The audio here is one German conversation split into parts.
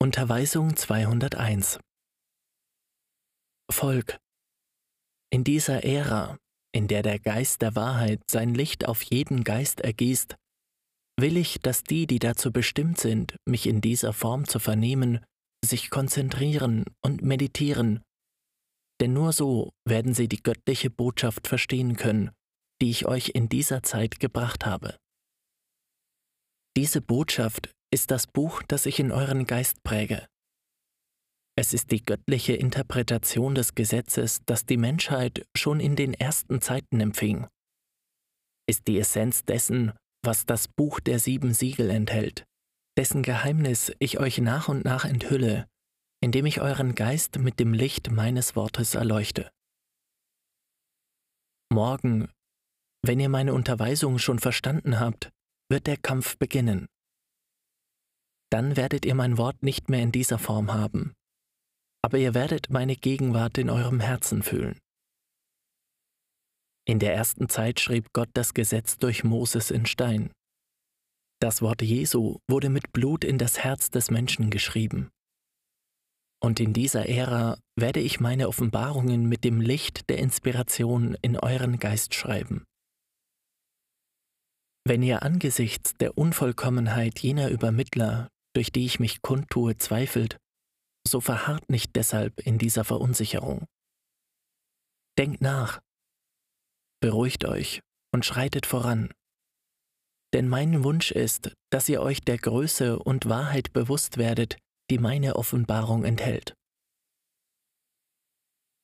Unterweisung 201 Volk, in dieser Ära, in der der Geist der Wahrheit sein Licht auf jeden Geist ergießt, will ich, dass die, die dazu bestimmt sind, mich in dieser Form zu vernehmen, sich konzentrieren und meditieren, denn nur so werden sie die göttliche Botschaft verstehen können, die ich euch in dieser Zeit gebracht habe. Diese Botschaft ist das Buch, das ich in euren Geist präge. Es ist die göttliche Interpretation des Gesetzes, das die Menschheit schon in den ersten Zeiten empfing. Ist die Essenz dessen, was das Buch der sieben Siegel enthält, dessen Geheimnis ich euch nach und nach enthülle, indem ich euren Geist mit dem Licht meines Wortes erleuchte. Morgen, wenn ihr meine Unterweisung schon verstanden habt, wird der Kampf beginnen dann werdet ihr mein Wort nicht mehr in dieser Form haben, aber ihr werdet meine Gegenwart in eurem Herzen fühlen. In der ersten Zeit schrieb Gott das Gesetz durch Moses in Stein. Das Wort Jesu wurde mit Blut in das Herz des Menschen geschrieben. Und in dieser Ära werde ich meine Offenbarungen mit dem Licht der Inspiration in euren Geist schreiben. Wenn ihr angesichts der Unvollkommenheit jener Übermittler, durch die ich mich kundtue, zweifelt, so verharrt nicht deshalb in dieser Verunsicherung. Denkt nach, beruhigt euch und schreitet voran. Denn mein Wunsch ist, dass ihr euch der Größe und Wahrheit bewusst werdet, die meine Offenbarung enthält.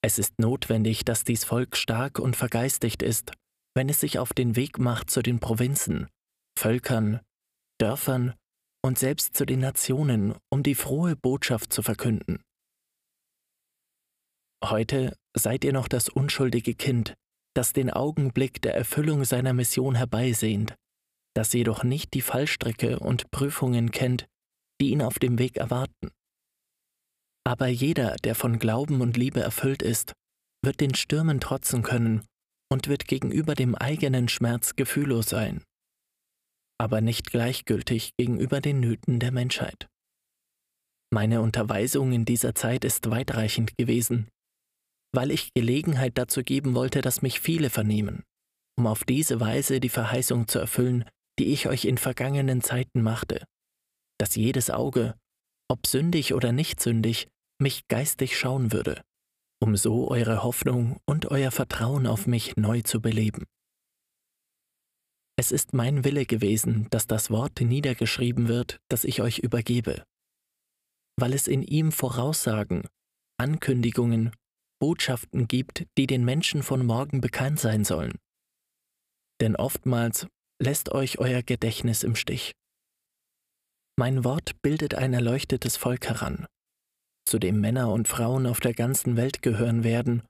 Es ist notwendig, dass dies Volk stark und vergeistigt ist, wenn es sich auf den Weg macht zu den Provinzen, Völkern, Dörfern und selbst zu den Nationen, um die frohe Botschaft zu verkünden. Heute seid ihr noch das unschuldige Kind, das den Augenblick der Erfüllung seiner Mission herbeisehnt, das jedoch nicht die Fallstricke und Prüfungen kennt, die ihn auf dem Weg erwarten. Aber jeder, der von Glauben und Liebe erfüllt ist, wird den Stürmen trotzen können und wird gegenüber dem eigenen Schmerz gefühllos sein aber nicht gleichgültig gegenüber den Nöten der Menschheit. Meine Unterweisung in dieser Zeit ist weitreichend gewesen, weil ich Gelegenheit dazu geben wollte, dass mich viele vernehmen, um auf diese Weise die Verheißung zu erfüllen, die ich euch in vergangenen Zeiten machte, dass jedes Auge, ob sündig oder nicht sündig, mich geistig schauen würde, um so eure Hoffnung und euer Vertrauen auf mich neu zu beleben. Es ist mein Wille gewesen, dass das Wort niedergeschrieben wird, das ich euch übergebe, weil es in ihm Voraussagen, Ankündigungen, Botschaften gibt, die den Menschen von morgen bekannt sein sollen. Denn oftmals lässt euch euer Gedächtnis im Stich. Mein Wort bildet ein erleuchtetes Volk heran, zu dem Männer und Frauen auf der ganzen Welt gehören werden,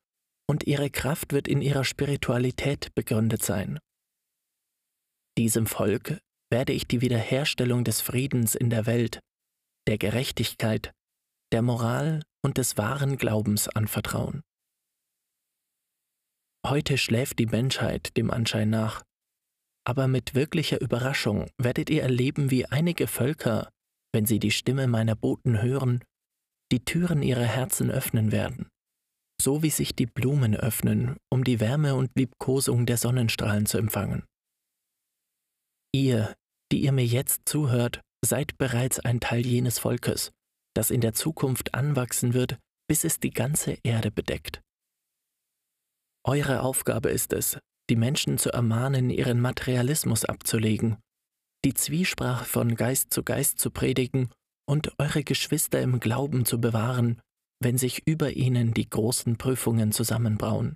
und ihre Kraft wird in ihrer Spiritualität begründet sein. Diesem Volk werde ich die Wiederherstellung des Friedens in der Welt, der Gerechtigkeit, der Moral und des wahren Glaubens anvertrauen. Heute schläft die Menschheit dem Anschein nach, aber mit wirklicher Überraschung werdet ihr erleben, wie einige Völker, wenn sie die Stimme meiner Boten hören, die Türen ihrer Herzen öffnen werden, so wie sich die Blumen öffnen, um die Wärme und Liebkosung der Sonnenstrahlen zu empfangen. Ihr, die ihr mir jetzt zuhört, seid bereits ein Teil jenes Volkes, das in der Zukunft anwachsen wird, bis es die ganze Erde bedeckt. Eure Aufgabe ist es, die Menschen zu ermahnen, ihren Materialismus abzulegen, die Zwiesprache von Geist zu Geist zu predigen und eure Geschwister im Glauben zu bewahren, wenn sich über ihnen die großen Prüfungen zusammenbrauen.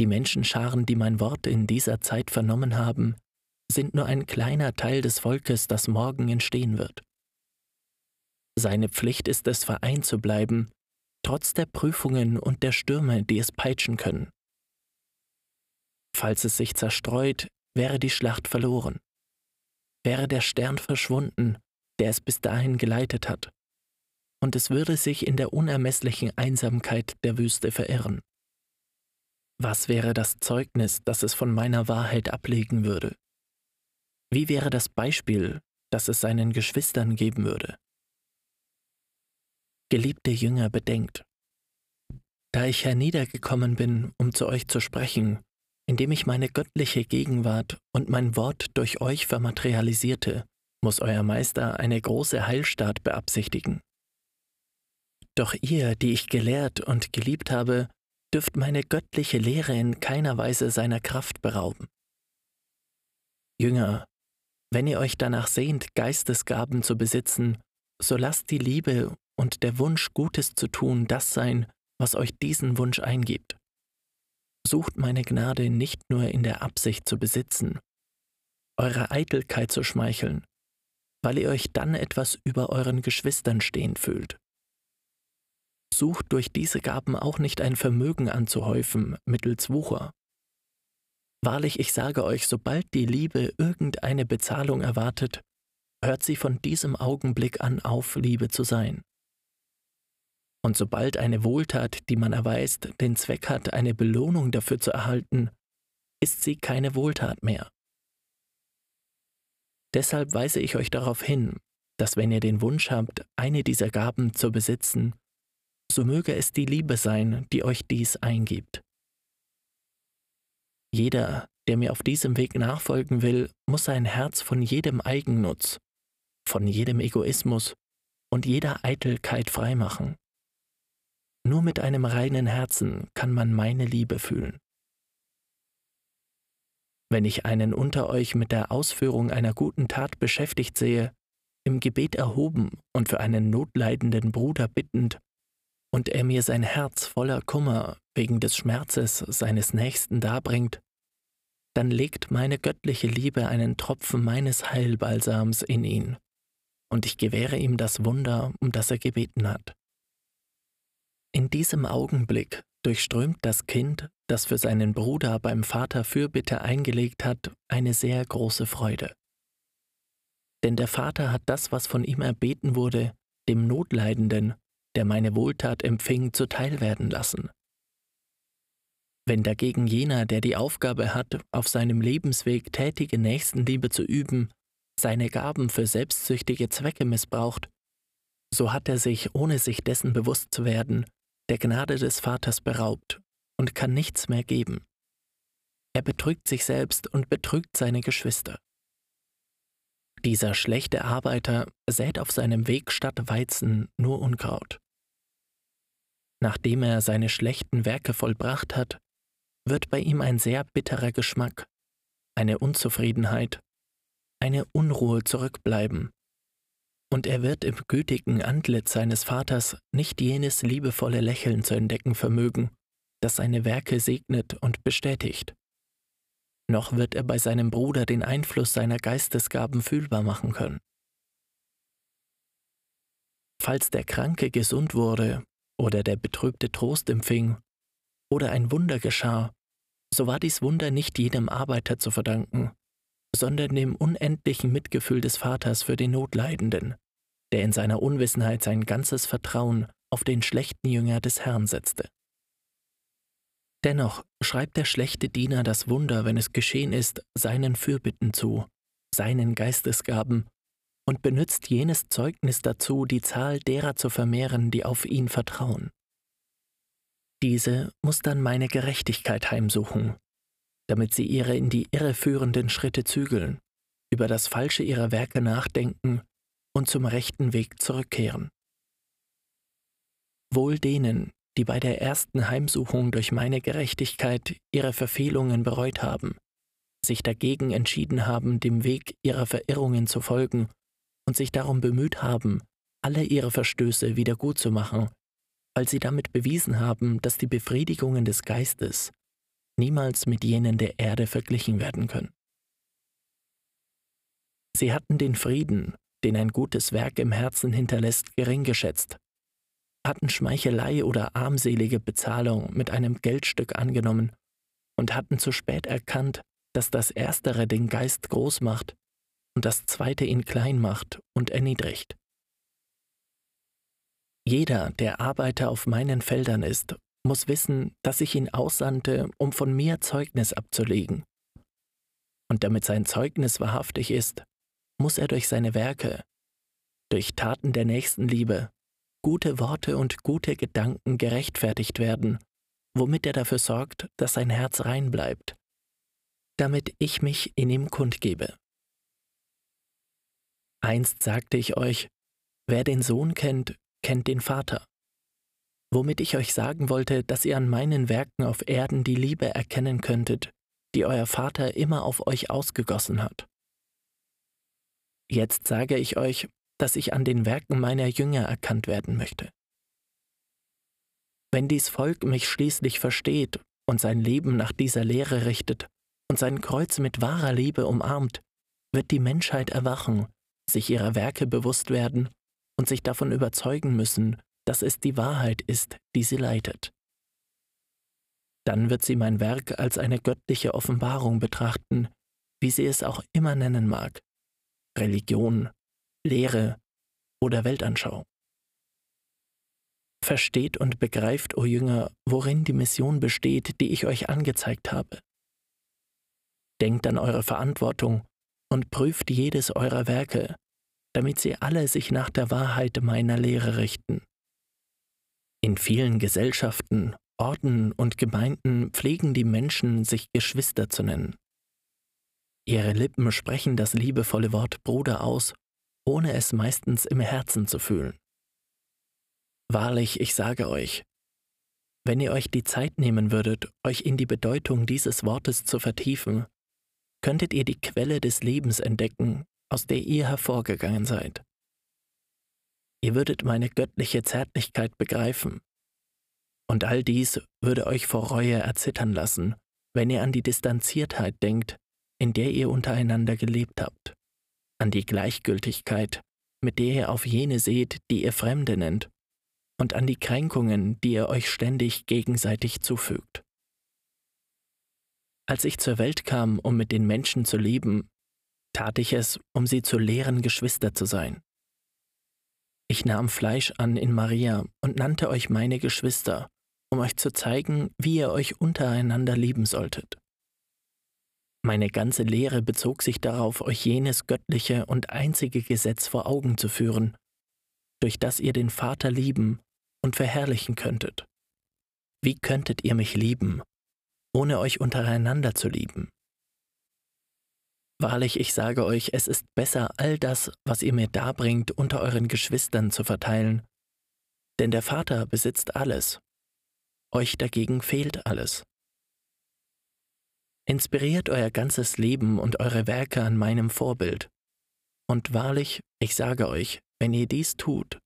Die Menschenscharen, die mein Wort in dieser Zeit vernommen haben, sind nur ein kleiner Teil des Volkes, das morgen entstehen wird. Seine Pflicht ist es, vereint zu bleiben, trotz der Prüfungen und der Stürme, die es peitschen können. Falls es sich zerstreut, wäre die Schlacht verloren. Wäre der Stern verschwunden, der es bis dahin geleitet hat, und es würde sich in der unermesslichen Einsamkeit der Wüste verirren. Was wäre das Zeugnis, das es von meiner Wahrheit ablegen würde? Wie wäre das Beispiel, das es seinen Geschwistern geben würde. Geliebte Jünger, bedenkt, da ich herniedergekommen bin, um zu euch zu sprechen, indem ich meine göttliche Gegenwart und mein Wort durch euch vermaterialisierte, muss euer Meister eine große Heilstaat beabsichtigen. Doch ihr, die ich gelehrt und geliebt habe, dürft meine göttliche Lehre in keiner Weise seiner Kraft berauben. Jünger, wenn ihr euch danach sehnt, Geistesgaben zu besitzen, so lasst die Liebe und der Wunsch, Gutes zu tun, das sein, was euch diesen Wunsch eingibt. Sucht meine Gnade nicht nur in der Absicht zu besitzen, eurer Eitelkeit zu schmeicheln, weil ihr euch dann etwas über euren Geschwistern stehen fühlt. Sucht durch diese Gaben auch nicht ein Vermögen anzuhäufen mittels Wucher. Wahrlich, ich sage euch, sobald die Liebe irgendeine Bezahlung erwartet, hört sie von diesem Augenblick an auf, Liebe zu sein. Und sobald eine Wohltat, die man erweist, den Zweck hat, eine Belohnung dafür zu erhalten, ist sie keine Wohltat mehr. Deshalb weise ich euch darauf hin, dass wenn ihr den Wunsch habt, eine dieser Gaben zu besitzen, so möge es die Liebe sein, die euch dies eingibt. Jeder, der mir auf diesem Weg nachfolgen will, muss sein Herz von jedem Eigennutz, von jedem Egoismus und jeder Eitelkeit freimachen. Nur mit einem reinen Herzen kann man meine Liebe fühlen. Wenn ich einen unter euch mit der Ausführung einer guten Tat beschäftigt sehe, im Gebet erhoben und für einen notleidenden Bruder bittend, und er mir sein Herz voller Kummer wegen des Schmerzes seines Nächsten darbringt, dann legt meine göttliche Liebe einen Tropfen meines Heilbalsams in ihn, und ich gewähre ihm das Wunder, um das er gebeten hat. In diesem Augenblick durchströmt das Kind, das für seinen Bruder beim Vater Fürbitte eingelegt hat, eine sehr große Freude. Denn der Vater hat das, was von ihm erbeten wurde, dem Notleidenden, der meine Wohltat empfing, zuteil werden lassen. Wenn dagegen jener, der die Aufgabe hat, auf seinem Lebensweg tätige Nächstenliebe zu üben, seine Gaben für selbstsüchtige Zwecke missbraucht, so hat er sich, ohne sich dessen bewusst zu werden, der Gnade des Vaters beraubt und kann nichts mehr geben. Er betrügt sich selbst und betrügt seine Geschwister. Dieser schlechte Arbeiter sät auf seinem Weg statt Weizen nur Unkraut. Nachdem er seine schlechten Werke vollbracht hat, wird bei ihm ein sehr bitterer Geschmack, eine Unzufriedenheit, eine Unruhe zurückbleiben, und er wird im gütigen Antlitz seines Vaters nicht jenes liebevolle Lächeln zu entdecken vermögen, das seine Werke segnet und bestätigt. Noch wird er bei seinem Bruder den Einfluss seiner Geistesgaben fühlbar machen können. Falls der Kranke gesund wurde oder der Betrübte Trost empfing oder ein Wunder geschah, so war dies Wunder nicht jedem Arbeiter zu verdanken, sondern dem unendlichen Mitgefühl des Vaters für den Notleidenden, der in seiner Unwissenheit sein ganzes Vertrauen auf den schlechten Jünger des Herrn setzte. Dennoch schreibt der schlechte Diener das Wunder, wenn es geschehen ist, seinen Fürbitten zu, seinen Geistesgaben, und benützt jenes Zeugnis dazu, die Zahl derer zu vermehren, die auf ihn vertrauen. Diese muss dann meine Gerechtigkeit heimsuchen, damit sie ihre in die Irre führenden Schritte zügeln, über das Falsche ihrer Werke nachdenken und zum rechten Weg zurückkehren. Wohl denen, die bei der ersten Heimsuchung durch meine Gerechtigkeit ihre Verfehlungen bereut haben, sich dagegen entschieden haben, dem Weg ihrer Verirrungen zu folgen und sich darum bemüht haben, alle ihre Verstöße wieder gut zu machen, weil sie damit bewiesen haben, dass die Befriedigungen des Geistes niemals mit jenen der Erde verglichen werden können. Sie hatten den Frieden, den ein gutes Werk im Herzen hinterlässt, gering geschätzt, hatten Schmeichelei oder armselige Bezahlung mit einem Geldstück angenommen und hatten zu spät erkannt, dass das Erstere den Geist groß macht und das Zweite ihn klein macht und erniedrigt. Jeder, der Arbeiter auf meinen Feldern ist, muss wissen, dass ich ihn aussandte, um von mir Zeugnis abzulegen. Und damit sein Zeugnis wahrhaftig ist, muss er durch seine Werke, durch Taten der Nächstenliebe, gute Worte und gute Gedanken gerechtfertigt werden, womit er dafür sorgt, dass sein Herz rein bleibt, damit ich mich in ihm kundgebe. Einst sagte ich euch, wer den Sohn kennt, kennt den Vater, womit ich euch sagen wollte, dass ihr an meinen Werken auf Erden die Liebe erkennen könntet, die euer Vater immer auf euch ausgegossen hat. Jetzt sage ich euch, dass ich an den Werken meiner Jünger erkannt werden möchte. Wenn dies Volk mich schließlich versteht und sein Leben nach dieser Lehre richtet und sein Kreuz mit wahrer Liebe umarmt, wird die Menschheit erwachen, sich ihrer Werke bewusst werden und sich davon überzeugen müssen, dass es die Wahrheit ist, die sie leitet. Dann wird sie mein Werk als eine göttliche Offenbarung betrachten, wie sie es auch immer nennen mag. Religion, Lehre oder Weltanschauung. Versteht und begreift, o Jünger, worin die Mission besteht, die ich euch angezeigt habe. Denkt an eure Verantwortung und prüft jedes eurer Werke, damit sie alle sich nach der Wahrheit meiner Lehre richten. In vielen Gesellschaften, Orten und Gemeinden pflegen die Menschen, sich Geschwister zu nennen. Ihre Lippen sprechen das liebevolle Wort Bruder aus ohne es meistens im Herzen zu fühlen. Wahrlich, ich sage euch, wenn ihr euch die Zeit nehmen würdet, euch in die Bedeutung dieses Wortes zu vertiefen, könntet ihr die Quelle des Lebens entdecken, aus der ihr hervorgegangen seid. Ihr würdet meine göttliche Zärtlichkeit begreifen. Und all dies würde euch vor Reue erzittern lassen, wenn ihr an die Distanziertheit denkt, in der ihr untereinander gelebt habt an die Gleichgültigkeit, mit der ihr auf jene seht, die ihr Fremde nennt, und an die Kränkungen, die ihr euch ständig gegenseitig zufügt. Als ich zur Welt kam, um mit den Menschen zu leben, tat ich es, um sie zu lehren Geschwister zu sein. Ich nahm Fleisch an in Maria und nannte euch meine Geschwister, um euch zu zeigen, wie ihr euch untereinander lieben solltet. Meine ganze Lehre bezog sich darauf, euch jenes göttliche und einzige Gesetz vor Augen zu führen, durch das ihr den Vater lieben und verherrlichen könntet. Wie könntet ihr mich lieben, ohne euch untereinander zu lieben? Wahrlich, ich sage euch, es ist besser, all das, was ihr mir darbringt, unter euren Geschwistern zu verteilen, denn der Vater besitzt alles, euch dagegen fehlt alles. Inspiriert euer ganzes Leben und eure Werke an meinem Vorbild. Und wahrlich, ich sage euch, wenn ihr dies tut,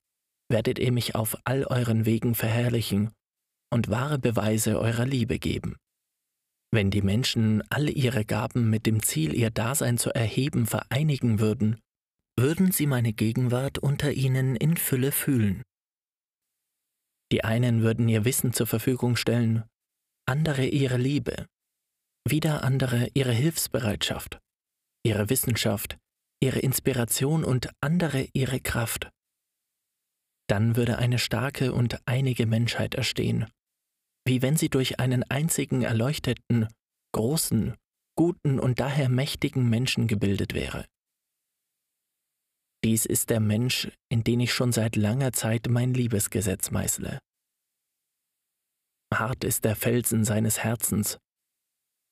werdet ihr mich auf all euren Wegen verherrlichen und wahre Beweise eurer Liebe geben. Wenn die Menschen all ihre Gaben mit dem Ziel, ihr Dasein zu erheben, vereinigen würden, würden sie meine Gegenwart unter ihnen in Fülle fühlen. Die einen würden ihr Wissen zur Verfügung stellen, andere ihre Liebe, wieder andere ihre Hilfsbereitschaft, ihre Wissenschaft, ihre Inspiration und andere ihre Kraft. Dann würde eine starke und einige Menschheit erstehen, wie wenn sie durch einen einzigen erleuchteten, großen, guten und daher mächtigen Menschen gebildet wäre. Dies ist der Mensch, in den ich schon seit langer Zeit mein Liebesgesetz meißle. Hart ist der Felsen seines Herzens,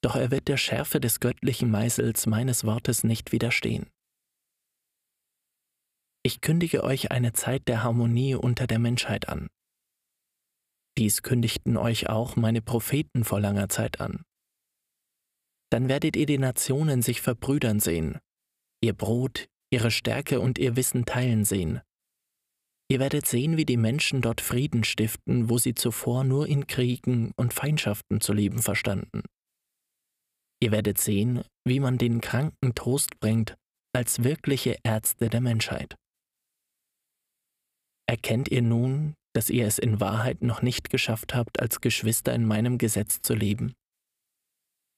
doch er wird der Schärfe des göttlichen Meißels meines Wortes nicht widerstehen. Ich kündige euch eine Zeit der Harmonie unter der Menschheit an. Dies kündigten euch auch meine Propheten vor langer Zeit an. Dann werdet ihr die Nationen sich verbrüdern sehen, ihr Brot, ihre Stärke und ihr Wissen teilen sehen. Ihr werdet sehen, wie die Menschen dort Frieden stiften, wo sie zuvor nur in Kriegen und Feindschaften zu leben verstanden. Ihr werdet sehen, wie man den Kranken Trost bringt als wirkliche Ärzte der Menschheit. Erkennt ihr nun, dass ihr es in Wahrheit noch nicht geschafft habt, als Geschwister in meinem Gesetz zu leben?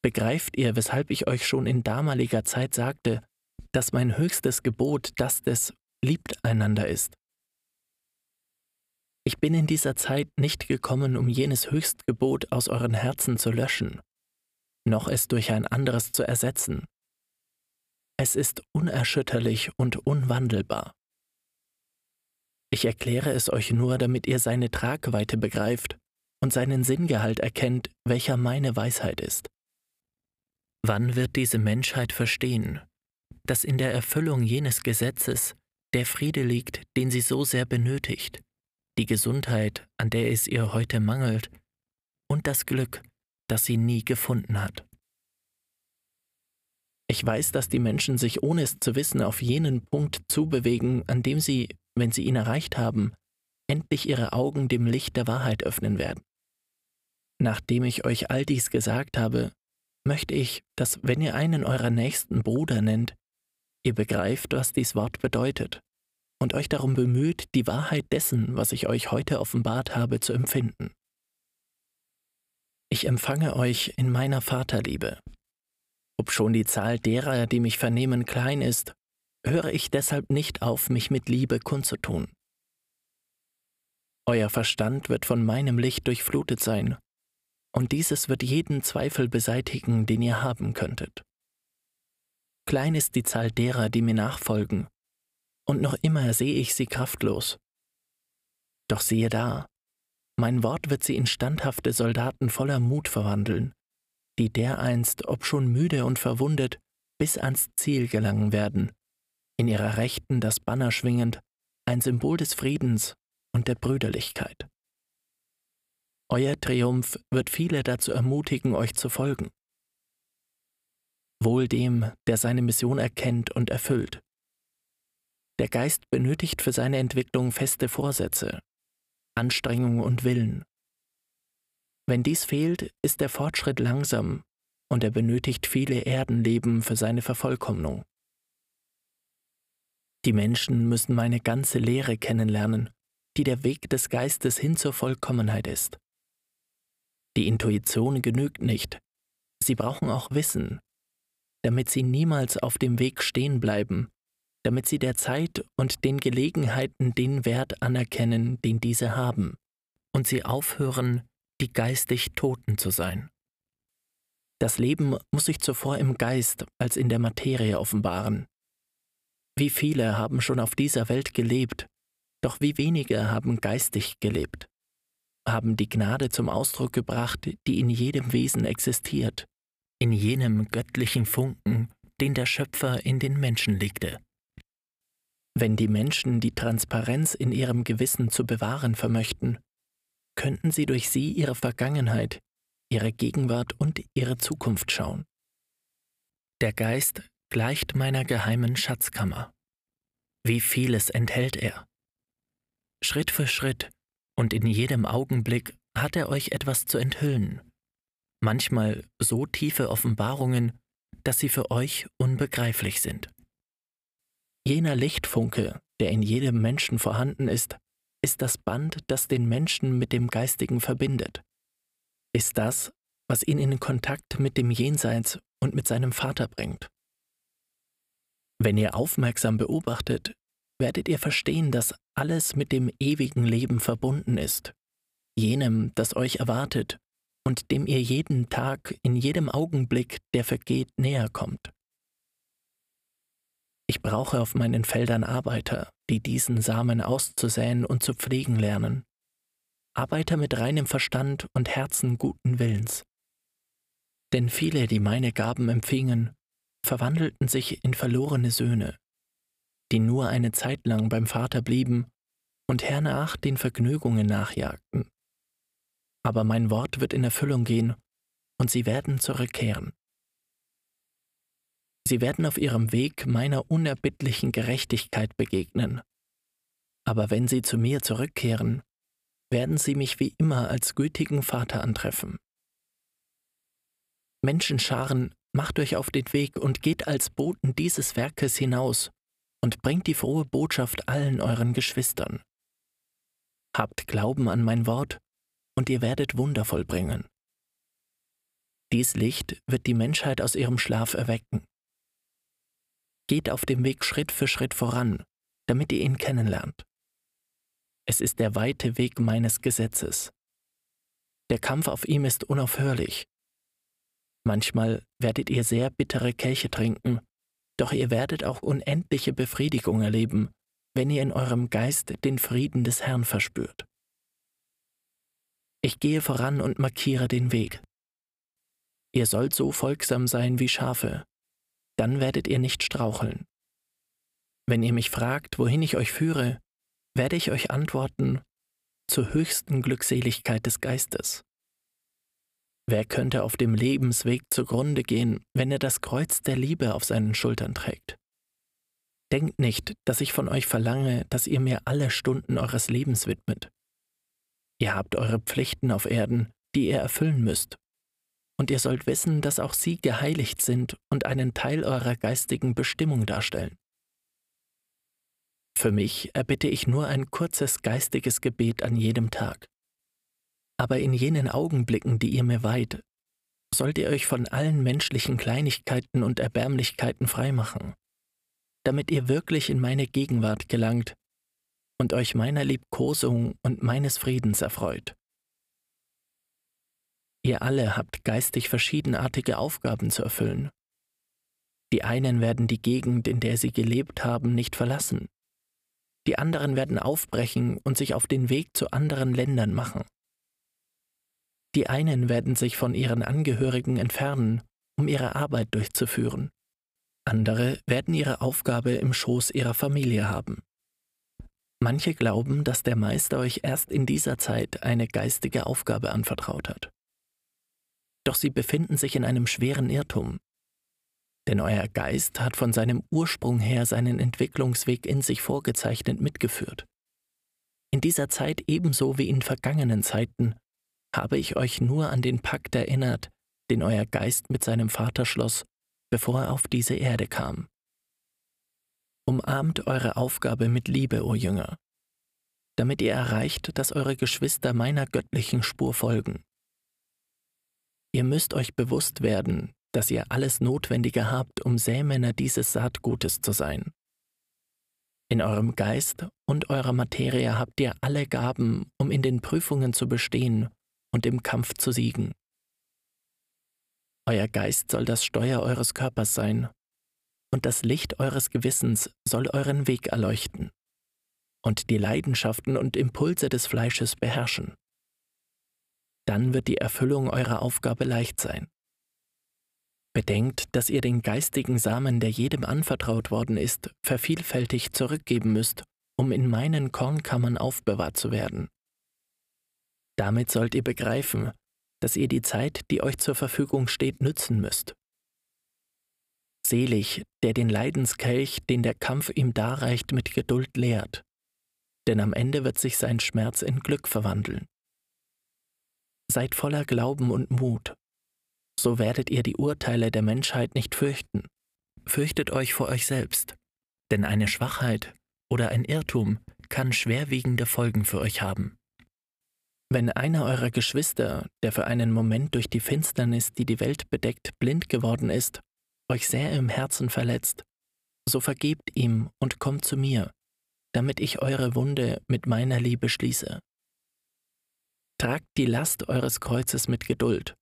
Begreift ihr, weshalb ich euch schon in damaliger Zeit sagte, dass mein höchstes Gebot das des Liebt einander ist? Ich bin in dieser Zeit nicht gekommen, um jenes Höchstgebot aus euren Herzen zu löschen, noch es durch ein anderes zu ersetzen. Es ist unerschütterlich und unwandelbar. Ich erkläre es euch nur, damit ihr seine Tragweite begreift und seinen Sinngehalt erkennt, welcher meine Weisheit ist. Wann wird diese Menschheit verstehen, dass in der Erfüllung jenes Gesetzes der Friede liegt, den sie so sehr benötigt, die Gesundheit, an der es ihr heute mangelt, und das Glück, das sie nie gefunden hat. Ich weiß, dass die Menschen sich ohne es zu wissen auf jenen Punkt zubewegen, an dem sie, wenn sie ihn erreicht haben, endlich ihre Augen dem Licht der Wahrheit öffnen werden. Nachdem ich euch all dies gesagt habe, möchte ich, dass wenn ihr einen eurer nächsten Bruder nennt, ihr begreift, was dies Wort bedeutet und euch darum bemüht, die Wahrheit dessen, was ich euch heute offenbart habe, zu empfinden. Ich empfange euch in meiner Vaterliebe. Obschon die Zahl derer, die mich vernehmen, klein ist, höre ich deshalb nicht auf, mich mit Liebe kundzutun. Euer Verstand wird von meinem Licht durchflutet sein, und dieses wird jeden Zweifel beseitigen, den ihr haben könntet. Klein ist die Zahl derer, die mir nachfolgen, und noch immer sehe ich sie kraftlos. Doch siehe da, mein Wort wird sie in standhafte Soldaten voller Mut verwandeln, die dereinst, obschon müde und verwundet, bis ans Ziel gelangen werden, in ihrer Rechten das Banner schwingend, ein Symbol des Friedens und der Brüderlichkeit. Euer Triumph wird viele dazu ermutigen, euch zu folgen. Wohl dem, der seine Mission erkennt und erfüllt. Der Geist benötigt für seine Entwicklung feste Vorsätze, Anstrengung und Willen. Wenn dies fehlt, ist der Fortschritt langsam und er benötigt viele Erdenleben für seine Vervollkommnung. Die Menschen müssen meine ganze Lehre kennenlernen, die der Weg des Geistes hin zur Vollkommenheit ist. Die Intuition genügt nicht, sie brauchen auch Wissen, damit sie niemals auf dem Weg stehen bleiben, damit sie der Zeit und den Gelegenheiten den Wert anerkennen, den diese haben, und sie aufhören, die geistig Toten zu sein. Das Leben muss sich zuvor im Geist als in der Materie offenbaren. Wie viele haben schon auf dieser Welt gelebt, doch wie wenige haben geistig gelebt, haben die Gnade zum Ausdruck gebracht, die in jedem Wesen existiert, in jenem göttlichen Funken, den der Schöpfer in den Menschen legte. Wenn die Menschen die Transparenz in ihrem Gewissen zu bewahren vermöchten, könnten sie durch sie ihre Vergangenheit, ihre Gegenwart und ihre Zukunft schauen. Der Geist gleicht meiner geheimen Schatzkammer. Wie vieles enthält er. Schritt für Schritt und in jedem Augenblick hat er euch etwas zu enthüllen, manchmal so tiefe Offenbarungen, dass sie für euch unbegreiflich sind. Jener Lichtfunke, der in jedem Menschen vorhanden ist, ist das Band, das den Menschen mit dem Geistigen verbindet, ist das, was ihn in Kontakt mit dem Jenseits und mit seinem Vater bringt. Wenn ihr aufmerksam beobachtet, werdet ihr verstehen, dass alles mit dem ewigen Leben verbunden ist, jenem, das euch erwartet und dem ihr jeden Tag, in jedem Augenblick, der vergeht, näher kommt. Ich brauche auf meinen Feldern Arbeiter, die diesen Samen auszusäen und zu pflegen lernen. Arbeiter mit reinem Verstand und Herzen guten Willens. Denn viele, die meine Gaben empfingen, verwandelten sich in verlorene Söhne, die nur eine Zeit lang beim Vater blieben und hernach den Vergnügungen nachjagten. Aber mein Wort wird in Erfüllung gehen, und sie werden zurückkehren. Sie werden auf ihrem Weg meiner unerbittlichen Gerechtigkeit begegnen. Aber wenn sie zu mir zurückkehren, werden sie mich wie immer als gütigen Vater antreffen. Menschenscharen, macht euch auf den Weg und geht als Boten dieses Werkes hinaus und bringt die frohe Botschaft allen euren Geschwistern. Habt Glauben an mein Wort, und ihr werdet Wunder vollbringen. Dies Licht wird die Menschheit aus ihrem Schlaf erwecken. Geht auf dem Weg Schritt für Schritt voran, damit ihr ihn kennenlernt. Es ist der weite Weg meines Gesetzes. Der Kampf auf ihm ist unaufhörlich. Manchmal werdet ihr sehr bittere Kelche trinken, Doch ihr werdet auch unendliche Befriedigung erleben, wenn ihr in eurem Geist den Frieden des Herrn verspürt. Ich gehe voran und markiere den Weg. Ihr sollt so folgsam sein wie Schafe, dann werdet ihr nicht straucheln. Wenn ihr mich fragt, wohin ich euch führe, werde ich euch antworten, zur höchsten Glückseligkeit des Geistes. Wer könnte auf dem Lebensweg zugrunde gehen, wenn er das Kreuz der Liebe auf seinen Schultern trägt? Denkt nicht, dass ich von euch verlange, dass ihr mir alle Stunden eures Lebens widmet. Ihr habt eure Pflichten auf Erden, die ihr erfüllen müsst. Und ihr sollt wissen, dass auch sie geheiligt sind und einen Teil eurer geistigen Bestimmung darstellen. Für mich erbitte ich nur ein kurzes geistiges Gebet an jedem Tag. Aber in jenen Augenblicken, die ihr mir weiht, sollt ihr euch von allen menschlichen Kleinigkeiten und Erbärmlichkeiten freimachen, damit ihr wirklich in meine Gegenwart gelangt und euch meiner Liebkosung und meines Friedens erfreut. Ihr alle habt geistig verschiedenartige Aufgaben zu erfüllen. Die einen werden die Gegend, in der sie gelebt haben, nicht verlassen. Die anderen werden aufbrechen und sich auf den Weg zu anderen Ländern machen. Die einen werden sich von ihren Angehörigen entfernen, um ihre Arbeit durchzuführen. Andere werden ihre Aufgabe im Schoß ihrer Familie haben. Manche glauben, dass der Meister euch erst in dieser Zeit eine geistige Aufgabe anvertraut hat. Doch sie befinden sich in einem schweren Irrtum. Denn euer Geist hat von seinem Ursprung her seinen Entwicklungsweg in sich vorgezeichnet mitgeführt. In dieser Zeit ebenso wie in vergangenen Zeiten habe ich euch nur an den Pakt erinnert, den euer Geist mit seinem Vater schloss, bevor er auf diese Erde kam. Umarmt eure Aufgabe mit Liebe, o Jünger, damit ihr erreicht, dass eure Geschwister meiner göttlichen Spur folgen. Ihr müsst euch bewusst werden, dass ihr alles Notwendige habt, um Sämänner dieses Saatgutes zu sein. In eurem Geist und eurer Materie habt ihr alle Gaben, um in den Prüfungen zu bestehen und im Kampf zu siegen. Euer Geist soll das Steuer eures Körpers sein, und das Licht eures Gewissens soll euren Weg erleuchten und die Leidenschaften und Impulse des Fleisches beherrschen. Dann wird die Erfüllung eurer Aufgabe leicht sein. Bedenkt, dass ihr den geistigen Samen, der jedem anvertraut worden ist, vervielfältigt zurückgeben müsst, um in meinen Kornkammern aufbewahrt zu werden. Damit sollt ihr begreifen, dass ihr die Zeit, die euch zur Verfügung steht, nützen müsst. Selig, der den Leidenskelch, den der Kampf ihm darreicht, mit Geduld leert, denn am Ende wird sich sein Schmerz in Glück verwandeln. Seid voller Glauben und Mut so werdet ihr die Urteile der Menschheit nicht fürchten. Fürchtet euch vor euch selbst, denn eine Schwachheit oder ein Irrtum kann schwerwiegende Folgen für euch haben. Wenn einer eurer Geschwister, der für einen Moment durch die Finsternis, die die Welt bedeckt, blind geworden ist, euch sehr im Herzen verletzt, so vergebt ihm und kommt zu mir, damit ich eure Wunde mit meiner Liebe schließe. Tragt die Last eures Kreuzes mit Geduld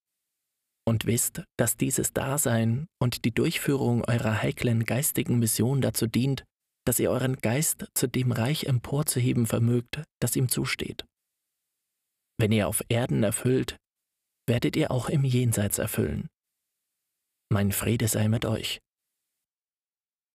und wisst, dass dieses Dasein und die Durchführung eurer heiklen geistigen Mission dazu dient, dass ihr euren Geist zu dem Reich emporzuheben vermögt, das ihm zusteht. Wenn ihr auf Erden erfüllt, werdet ihr auch im Jenseits erfüllen. Mein Friede sei mit euch.